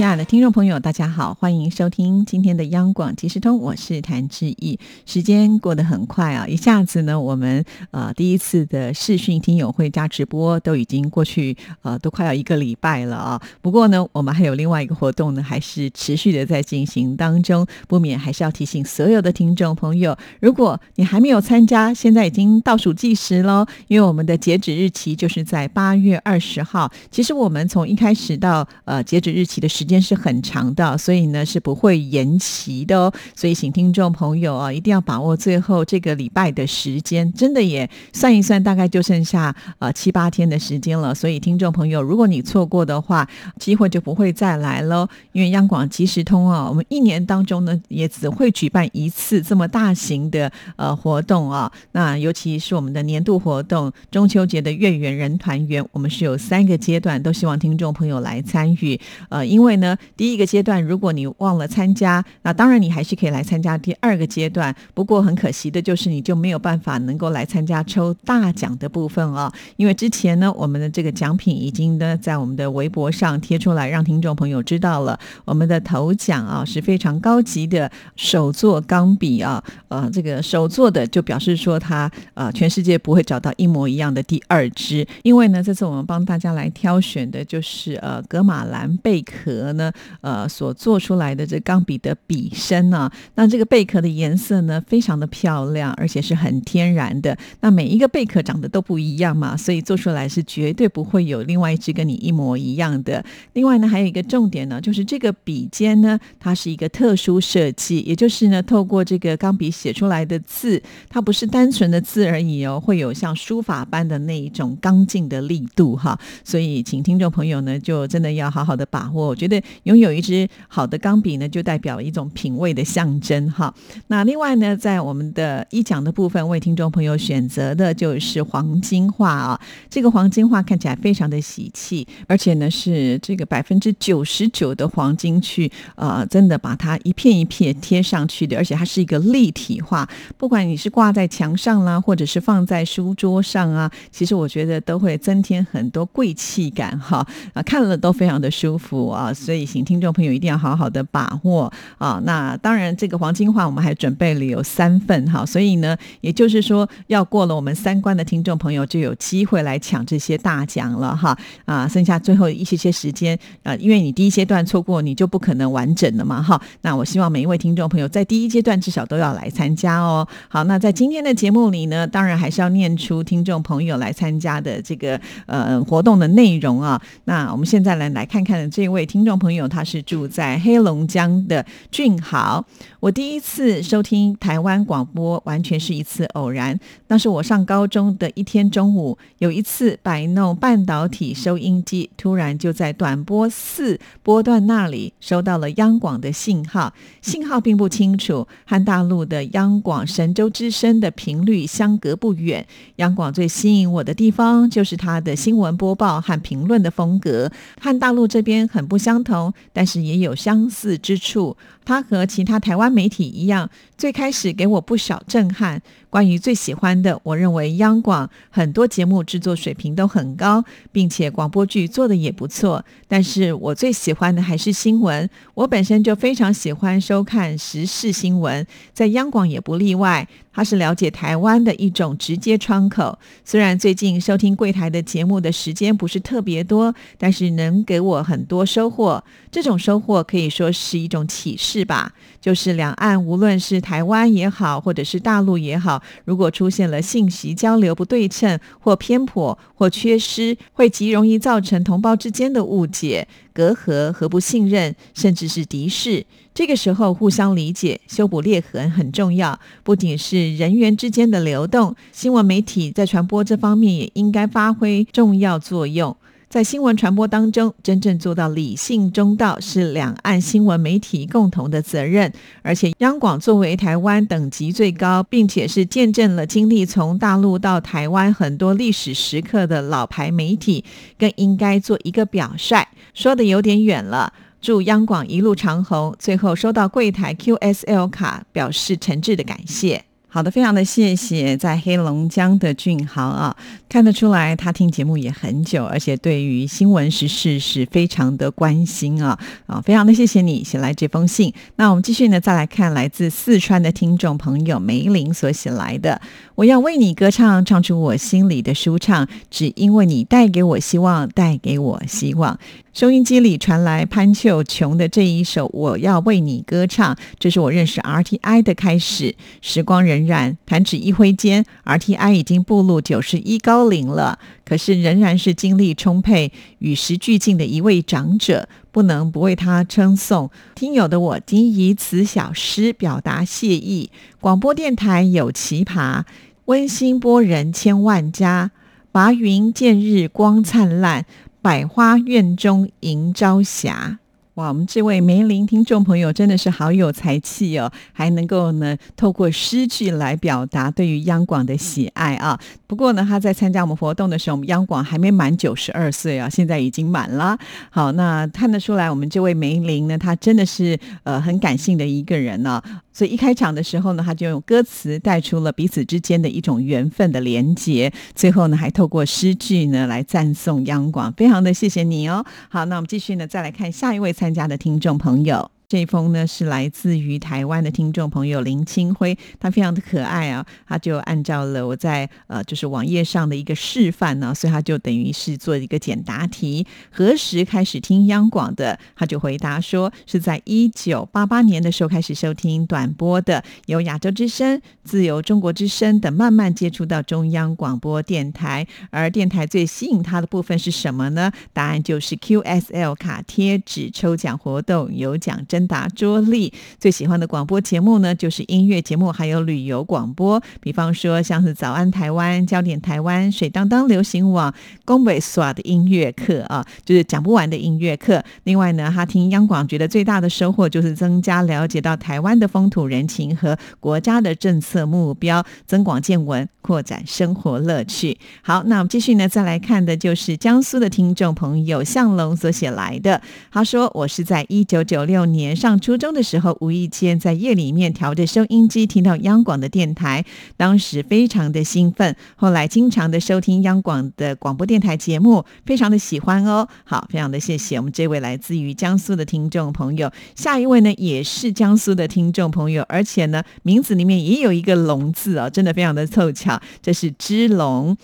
亲爱的听众朋友，大家好，欢迎收听今天的央广即时通，我是谭志毅。时间过得很快啊，一下子呢，我们呃第一次的视讯听友会加直播都已经过去，呃，都快要一个礼拜了啊。不过呢，我们还有另外一个活动呢，还是持续的在进行当中，不免还是要提醒所有的听众朋友，如果你还没有参加，现在已经倒数计时喽，因为我们的截止日期就是在八月二十号。其实我们从一开始到呃截止日期的时间是很长的，所以呢是不会延期的哦。所以请听众朋友啊，一定要把握最后这个礼拜的时间，真的也算一算，大概就剩下呃七八天的时间了。所以听众朋友，如果你错过的话，机会就不会再来喽。因为央广即时通啊，我们一年当中呢也只会举办一次这么大型的呃活动啊。那尤其是我们的年度活动——中秋节的月圆人团圆，我们是有三个阶段，都希望听众朋友来参与。呃，因为呢，第一个阶段如果你忘了参加，那当然你还是可以来参加第二个阶段。不过很可惜的就是你就没有办法能够来参加抽大奖的部分哦。因为之前呢，我们的这个奖品已经呢在我们的微博上贴出来，让听众朋友知道了。我们的头奖啊是非常高级的手作钢笔啊，呃，这个手做的就表示说它呃全世界不会找到一模一样的第二支。因为呢，这次我们帮大家来挑选的就是呃格马兰贝壳呢，呃所做出来的这钢笔的笔身呢，那这个贝壳的颜色呢非常的漂亮，而且是很天然的。那每一个贝壳长得都不一样嘛，所以做出来是绝对不会有另外一只跟你一模一样的。另外呢，还有一个重点呢，就是这个笔尖呢，它是一个特殊设计，也就是呢，透过这个钢笔写出来的字，它不是单纯的字而已哦，会有像书法般的那一种刚劲的力度哈。所以，请听众朋友呢，就真的要好好的把握。我觉得拥有一支好的钢笔呢，就代表一种品味的象征哈。那另外呢，在我们的一讲的部分，为听众朋友选择的就是黄金画啊。这个黄金画看起来非常的喜气，而且呢是这个百分之九十九的黄金去呃，真的把它一片一片贴上去的，而且它是一个立体画。不管你是挂在墙上啦，或者是放在书桌上啊，其实我觉得都会增添很多贵气感哈啊，看了都非常的舒服啊。所以，请听众朋友一定要好好的把握啊。那当然，这个黄金画我们还准备了有三份哈，所以呢，也就是说，要过了我们三关的听众朋友就有机会来抢这些大奖了哈啊。剩下最后一些些时间啊，因为你第一阶段错过，你就不可能完整的嘛哈。那我希望每一位听众朋友在第一阶段至少都要来参加哦。好，那在今天的节目里呢，当然还是要念出听众朋友来参加的这个呃活动的内容啊。那我们现在来来看看这位听众众朋友，他是住在黑龙江的俊豪。我第一次收听台湾广播，完全是一次偶然。那是我上高中的一天中午，有一次摆弄半导体收音机，突然就在短波四波段那里收到了央广的信号，信号并不清楚，和大陆的央广神州之声的频率相隔不远。央广最吸引我的地方，就是它的新闻播报和评论的风格，和大陆这边很不相同，但是也有相似之处。它和其他台湾媒体一样，最开始给我不少震撼。关于最喜欢的，我认为央广很多节目制作水平都很高，并且广播剧做的也不错。但是我最喜欢的还是新闻，我本身就非常喜欢收看时事新闻，在央广也不例外。它是了解台湾的一种直接窗口。虽然最近收听柜台的节目的时间不是特别多，但是能给我很多收获。这种收获可以说是一种启示吧。就是两岸无论是台湾也好，或者是大陆也好，如果出现了信息交流不对称或偏颇或缺失，会极容易造成同胞之间的误解、隔阂和不信任，甚至是敌视。这个时候，互相理解、修补裂痕很重要。不仅是人员之间的流动，新闻媒体在传播这方面也应该发挥重要作用。在新闻传播当中，真正做到理性中道是两岸新闻媒体共同的责任。而且，央广作为台湾等级最高，并且是见证了经历从大陆到台湾很多历史时刻的老牌媒体，更应该做一个表率。说的有点远了，祝央广一路长虹。最后收到柜台 QSL 卡，表示诚挚的感谢。好的，非常的谢谢 在黑龙江的俊豪啊，看得出来他听节目也很久，而且对于新闻时事是非常的关心啊啊，非常的谢谢你写来这封信。那我们继续呢，再来看来自四川的听众朋友梅林所写来的，我要为你歌唱，唱出我心里的舒畅，只因为你带给我希望，带给我希望。收音机里传来潘秀琼的这一首《我要为你歌唱》，这是我认识 RTI 的开始。时光荏苒，弹指一挥间，RTI 已经步入九十一高龄了，可是仍然是精力充沛、与时俱进的一位长者，不能不为他称颂。听友的我，仅以此小诗表达谢意。广播电台有奇葩，温馨播人千万家，拔云见日光灿烂。百花院中迎朝霞，哇！我们这位梅林听众朋友真的是好有才气哦，还能够呢透过诗句来表达对于央广的喜爱啊。不过呢，他在参加我们活动的时候，我们央广还没满九十二岁啊，现在已经满了。好，那看得出来，我们这位梅林呢，他真的是呃很感性的一个人呢。所以一开场的时候呢，他就用歌词带出了彼此之间的一种缘分的连结，最后呢还透过诗句呢来赞颂央广，非常的谢谢你哦。好，那我们继续呢，再来看下一位参加的听众朋友。这封呢是来自于台湾的听众朋友林清辉，他非常的可爱啊，他就按照了我在呃就是网页上的一个示范呢，所以他就等于是做一个简答题，何时开始听央广的？他就回答说是在一九八八年的时候开始收听短波的，由亚洲之声、自由中国之声等慢慢接触到中央广播电台，而电台最吸引他的部分是什么呢？答案就是 QSL 卡贴纸抽奖活动有奖征。答桌历最喜欢的广播节目呢，就是音乐节目，还有旅游广播。比方说，像是早安台湾、焦点台湾、水当当流行网、宫北耍的音乐课啊，就是讲不完的音乐课。另外呢，他听央广觉得最大的收获就是增加了解到台湾的风土人情和国家的政策目标，增广见闻，扩展生活乐趣。好，那我们继续呢，再来看的就是江苏的听众朋友向龙所写来的。他说：“我是在一九九六年。”上初中的时候，无意间在夜里面调着收音机，听到央广的电台，当时非常的兴奋。后来经常的收听央广的广播电台节目，非常的喜欢哦。好，非常的谢谢我们这位来自于江苏的听众朋友。下一位呢，也是江苏的听众朋友，而且呢，名字里面也有一个“龙”字哦，真的非常的凑巧，这是知龙。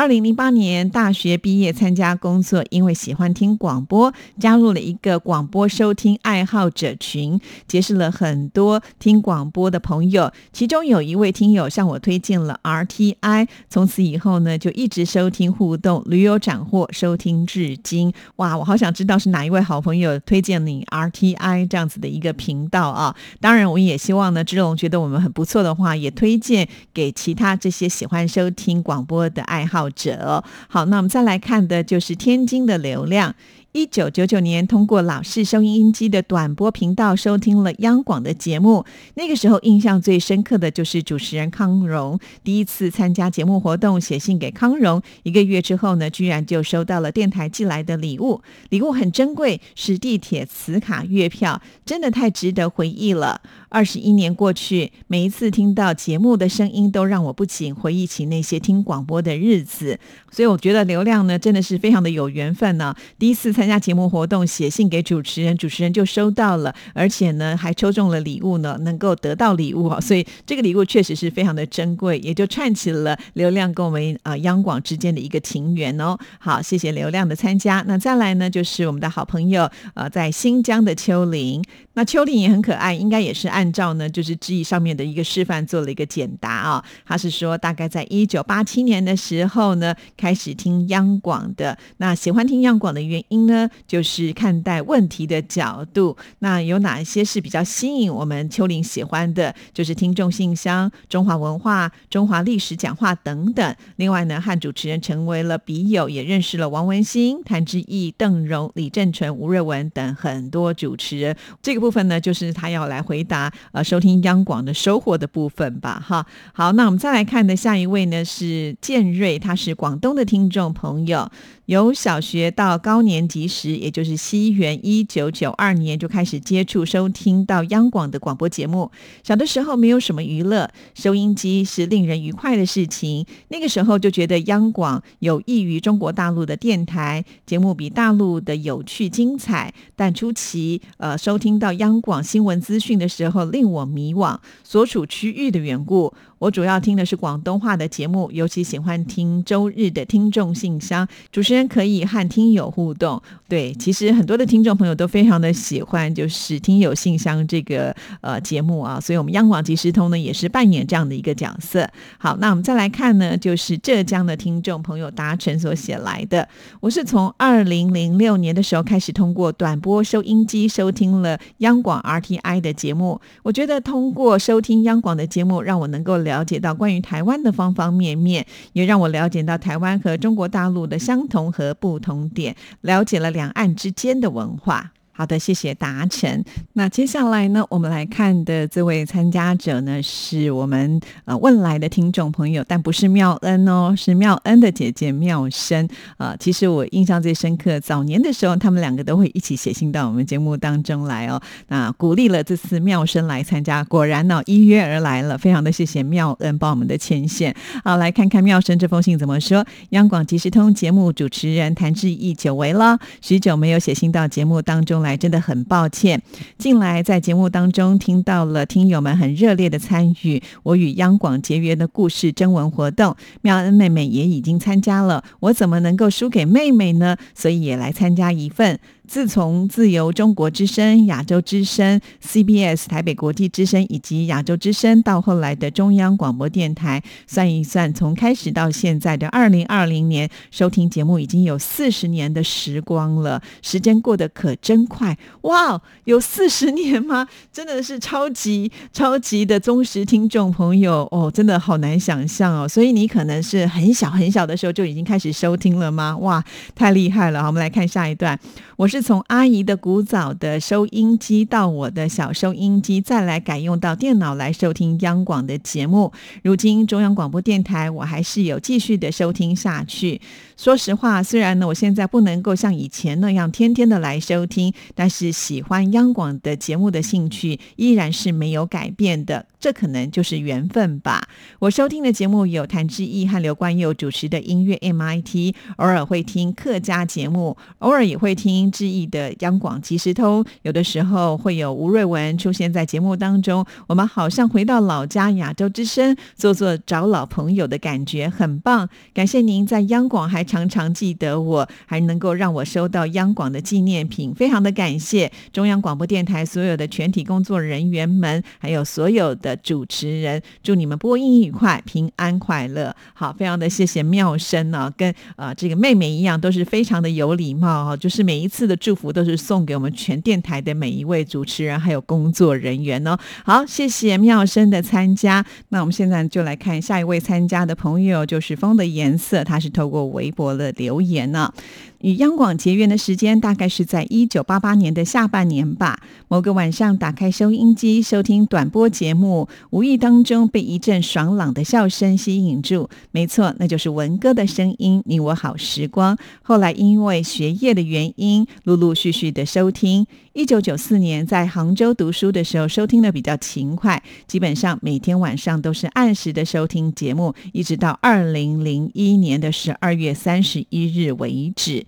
二零零八年大学毕业参加工作，因为喜欢听广播，加入了一个广播收听爱好者群，结识了很多听广播的朋友。其中有一位听友向我推荐了 RTI，从此以后呢，就一直收听互动驴友斩获，收听至今。哇，我好想知道是哪一位好朋友推荐你 RTI 这样子的一个频道啊！当然，我也希望呢，志龙觉得我们很不错的话，也推荐给其他这些喜欢收听广播的爱好。者好，那我们再来看的就是天津的流量。一九九九年，通过老式收音机的短波频道收听了央广的节目。那个时候印象最深刻的就是主持人康荣第一次参加节目活动，写信给康荣。一个月之后呢，居然就收到了电台寄来的礼物，礼物很珍贵，是地铁磁卡月票，真的太值得回忆了。二十一年过去，每一次听到节目的声音，都让我不仅回忆起那些听广播的日子。所以我觉得流量呢，真的是非常的有缘分呢。第一次参加节目活动，写信给主持人，主持人就收到了，而且呢还抽中了礼物呢，能够得到礼物啊。所以这个礼物确实是非常的珍贵，也就串起了流量跟我们啊央广之间的一个情缘哦。好，谢谢流量的参加。那再来呢，就是我们的好朋友呃，在新疆的秋林，那秋玲也很可爱，应该也是按照呢，就是知意上面的一个示范做了一个简答啊。他是说，大概在一九八七年的时候呢，开始听央广的。那喜欢听央广的原因呢，就是看待问题的角度。那有哪一些是比较吸引我们秋玲喜欢的？就是听众信箱、中华文化、中华历史讲话等等。另外呢，和主持人成为了笔友，也认识了王文兴、谭志毅、邓荣、李正淳、吴瑞文等很多主持人。这个。部分呢，就是他要来回答呃，收听央广的收获的部分吧，哈。好，那我们再来看的下一位呢是建瑞，他是广东的听众朋友。由小学到高年级时，也就是西元一九九二年就开始接触收听到央广的广播节目。小的时候没有什么娱乐，收音机是令人愉快的事情。那个时候就觉得央广有益于中国大陆的电台节目，比大陆的有趣精彩。但初期呃收听到央广新闻资讯的时候，令我迷惘，所处区域的缘故。我主要听的是广东话的节目，尤其喜欢听周日的听众信箱，主持人可以和听友互动。对，其实很多的听众朋友都非常的喜欢，就是听友信箱这个呃节目啊，所以我们央广即时通呢也是扮演这样的一个角色。好，那我们再来看呢，就是浙江的听众朋友达成所写来的，我是从二零零六年的时候开始通过短波收音机收听了央广 RTI 的节目，我觉得通过收听央广的节目，让我能够了。了解到关于台湾的方方面面，也让我了解到台湾和中国大陆的相同和不同点，了解了两岸之间的文化。好的，谢谢达成。那接下来呢，我们来看的这位参加者呢，是我们呃问来的听众朋友，但不是妙恩哦，是妙恩的姐姐妙生。呃，其实我印象最深刻，早年的时候，他们两个都会一起写信到我们节目当中来哦。那鼓励了这次妙生来参加，果然呢一约而来了，非常的谢谢妙恩帮我们的牵线。好，来看看妙生这封信怎么说。央广即时通节目主持人谭志毅久违了，许久没有写信到节目当中来。真的很抱歉，近来在节目当中听到了听友们很热烈的参与我与央广结缘的故事征文活动，妙恩妹妹也已经参加了，我怎么能够输给妹妹呢？所以也来参加一份。自从自由中国之声、亚洲之声、CBS 台北国际之声以及亚洲之声，到后来的中央广播电台，算一算，从开始到现在的二零二零年，收听节目已经有四十年的时光了。时间过得可真快！哇，有四十年吗？真的是超级超级的忠实听众朋友哦，真的好难想象哦。所以你可能是很小很小的时候就已经开始收听了吗？哇，太厉害了！好，我们来看下一段，我是。从阿姨的古早的收音机到我的小收音机，再来改用到电脑来收听央广的节目。如今中央广播电台，我还是有继续的收听下去。说实话，虽然呢，我现在不能够像以前那样天天的来收听，但是喜欢央广的节目的兴趣依然是没有改变的。这可能就是缘分吧。我收听的节目有谭志毅和刘冠佑主持的音乐 MIT，偶尔会听客家节目，偶尔也会听志毅的央广即时通。有的时候会有吴瑞文出现在节目当中，我们好像回到老家亚洲之声，做做找老朋友的感觉，很棒。感谢您在央广还常常记得我，还能够让我收到央广的纪念品，非常的感谢中央广播电台所有的全体工作人员们，还有所有的。主持人，祝你们播音愉快，平安快乐。好，非常的谢谢妙生呢，跟呃这个妹妹一样，都是非常的有礼貌哈。就是每一次的祝福都是送给我们全电台的每一位主持人还有工作人员哦。好，谢谢妙生的参加。那我们现在就来看下一位参加的朋友，就是风的颜色，他是透过微博的留言呢。与央广结缘的时间大概是在一九八八年的下半年吧。某个晚上，打开收音机收听短波节目，无意当中被一阵爽朗的笑声吸引住。没错，那就是文哥的声音。你我好时光。后来因为学业的原因，陆陆续续的收听。一九九四年在杭州读书的时候，收听的比较勤快，基本上每天晚上都是按时的收听节目，一直到二零零一年的十二月三十一日为止。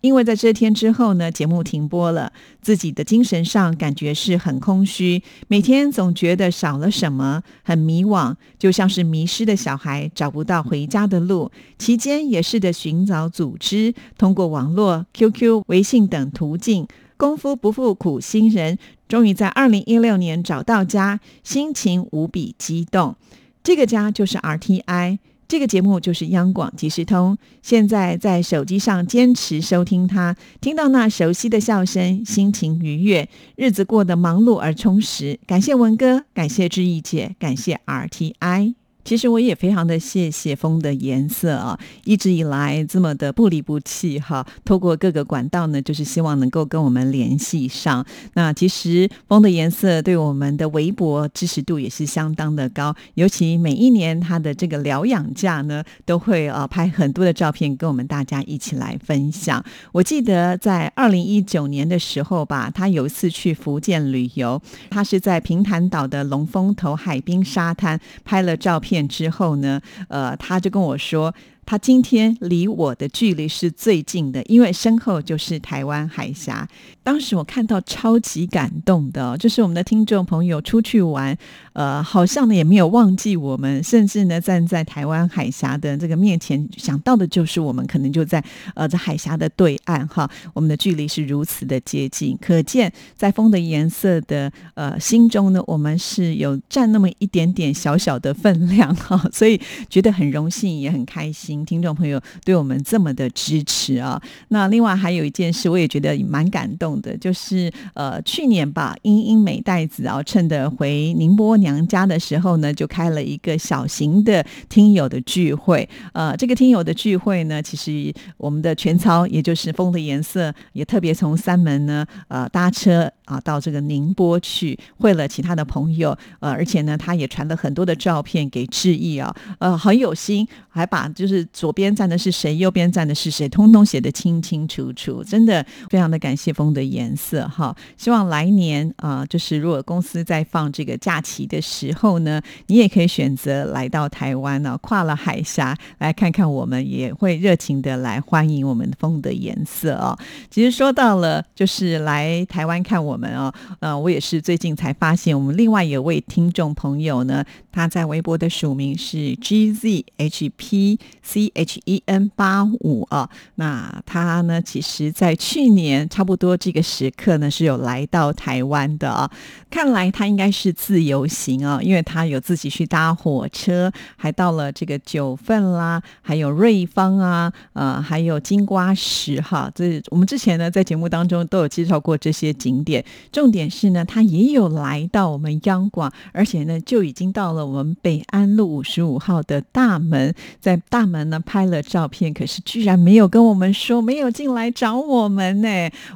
因为在这天之后呢，节目停播了，自己的精神上感觉是很空虚，每天总觉得少了什么，很迷惘，就像是迷失的小孩找不到回家的路。期间也试着寻找组织，通过网络、QQ、微信等途径。功夫不负苦心人，终于在二零一六年找到家，心情无比激动。这个家就是 RTI。这个节目就是央广即时通，现在在手机上坚持收听它，听到那熟悉的笑声，心情愉悦，日子过得忙碌而充实。感谢文哥，感谢志毅姐，感谢 RTI。其实我也非常的谢谢风的颜色啊，一直以来这么的不离不弃哈，透过各个管道呢，就是希望能够跟我们联系上。那其实风的颜色对我们的微博支持度也是相当的高，尤其每一年他的这个疗养假呢，都会呃拍很多的照片跟我们大家一起来分享。我记得在二零一九年的时候吧，他有一次去福建旅游，他是在平潭岛的龙凤头海滨沙滩拍了照片。片之后呢，呃，他就跟我说。他今天离我的距离是最近的，因为身后就是台湾海峡。当时我看到超级感动的，就是我们的听众朋友出去玩，呃，好像呢也没有忘记我们，甚至呢站在台湾海峡的这个面前，想到的就是我们可能就在呃在海峡的对岸哈，我们的距离是如此的接近，可见在风的颜色的呃心中呢，我们是有占那么一点点小小的分量哈，所以觉得很荣幸也很开心。听众朋友对我们这么的支持啊！那另外还有一件事，我也觉得蛮感动的，就是呃去年吧，英英美代子啊，趁着回宁波娘家的时候呢，就开了一个小型的听友的聚会。呃，这个听友的聚会呢，其实我们的全操，也就是风的颜色，也特别从三门呢呃搭车啊到这个宁波去会了其他的朋友，呃，而且呢，他也传了很多的照片给志毅啊，呃，很有心，还把就是。左边站的是谁，右边站的是谁，通通写得清清楚楚，真的非常的感谢风的颜色哈。希望来年啊，就是如果公司在放这个假期的时候呢，你也可以选择来到台湾呢，跨了海峡来看看我们，也会热情的来欢迎我们风的颜色哦。其实说到了就是来台湾看我们啊，呃，我也是最近才发现，我们另外一位听众朋友呢，他在微博的署名是 GZHP。C H E N 八五啊，那他呢？其实，在去年差不多这个时刻呢，是有来到台湾的啊。看来他应该是自由行啊，因为他有自己去搭火车，还到了这个九份啦，还有瑞芳啊，呃，还有金瓜石哈。这我们之前呢，在节目当中都有介绍过这些景点。重点是呢，他也有来到我们央广，而且呢，就已经到了我们北安路五十五号的大门，在大门。呢拍了照片，可是居然没有跟我们说，没有进来找我们呢。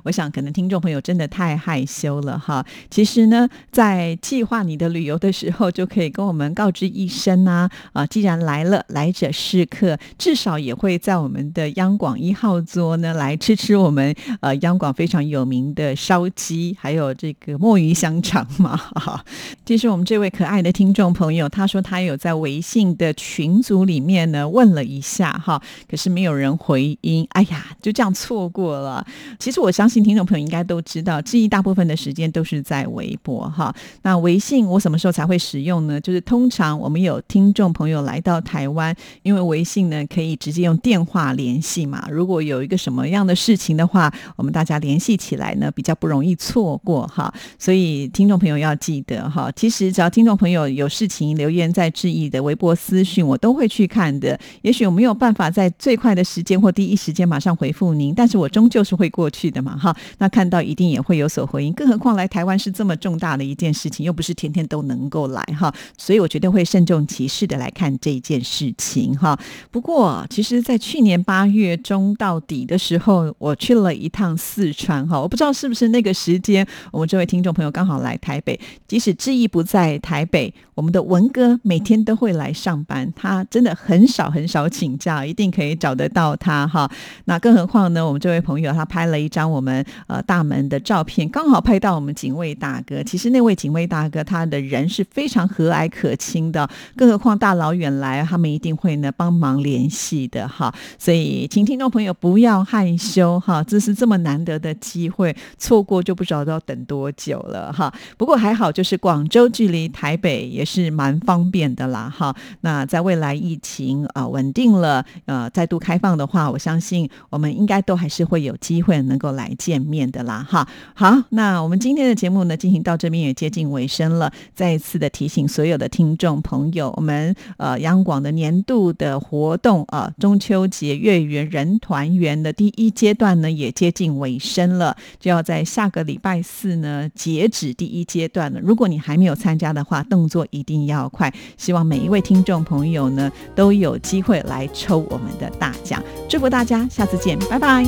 我想可能听众朋友真的太害羞了哈。其实呢，在计划你的旅游的时候，就可以跟我们告知一声呐。啊，既然来了，来者是客，至少也会在我们的央广一号桌呢来吃吃我们呃央广非常有名的烧鸡，还有这个墨鱼香肠嘛。哈，其实我们这位可爱的听众朋友，有他说他有在微信的群组里面呢问了。一下哈，可是没有人回音，哎呀，就这样错过了。其实我相信听众朋友应该都知道，记忆大部分的时间都是在微博哈。那微信我什么时候才会使用呢？就是通常我们有听众朋友来到台湾，因为微信呢可以直接用电话联系嘛。如果有一个什么样的事情的话，我们大家联系起来呢比较不容易错过哈。所以听众朋友要记得哈，其实只要听众朋友有事情留言在质疑的微博私讯，我都会去看的。也许。我没有办法在最快的时间或第一时间马上回复您？但是我终究是会过去的嘛，哈。那看到一定也会有所回应，更何况来台湾是这么重大的一件事情，又不是天天都能够来，哈。所以我绝对会慎重其事的来看这件事情，哈。不过，其实，在去年八月中到底的时候，我去了一趟四川，哈。我不知道是不是那个时间，我们这位听众朋友刚好来台北，即使志毅不在台北，我们的文哥每天都会来上班，他真的很少很少。请假一定可以找得到他哈，那更何况呢？我们这位朋友他拍了一张我们呃大门的照片，刚好拍到我们警卫大哥。其实那位警卫大哥他的人是非常和蔼可亲的，更何况大老远来，他们一定会呢帮忙联系的哈。所以请听众朋友不要害羞哈，这是这么难得的机会，错过就不知道要等多久了哈。不过还好，就是广州距离台北也是蛮蛮方便的啦，哈。那在未来疫情啊稳定了，呃，再度开放的话，我相信我们应该都还是会有机会能够来见面的啦，哈。好，那我们今天的节目呢，进行到这边也接近尾声了。再一次的提醒所有的听众朋友，我们呃央广的年度的活动啊，中秋节月圆人团圆的第一阶段呢，也接近尾声了，就要在下个礼拜四呢截止第一阶段了。如果你还没有参加的话，动作一定要要快。希望每一位听众朋友呢，都有机会来抽我们的大奖。祝福大家，下次见，拜拜。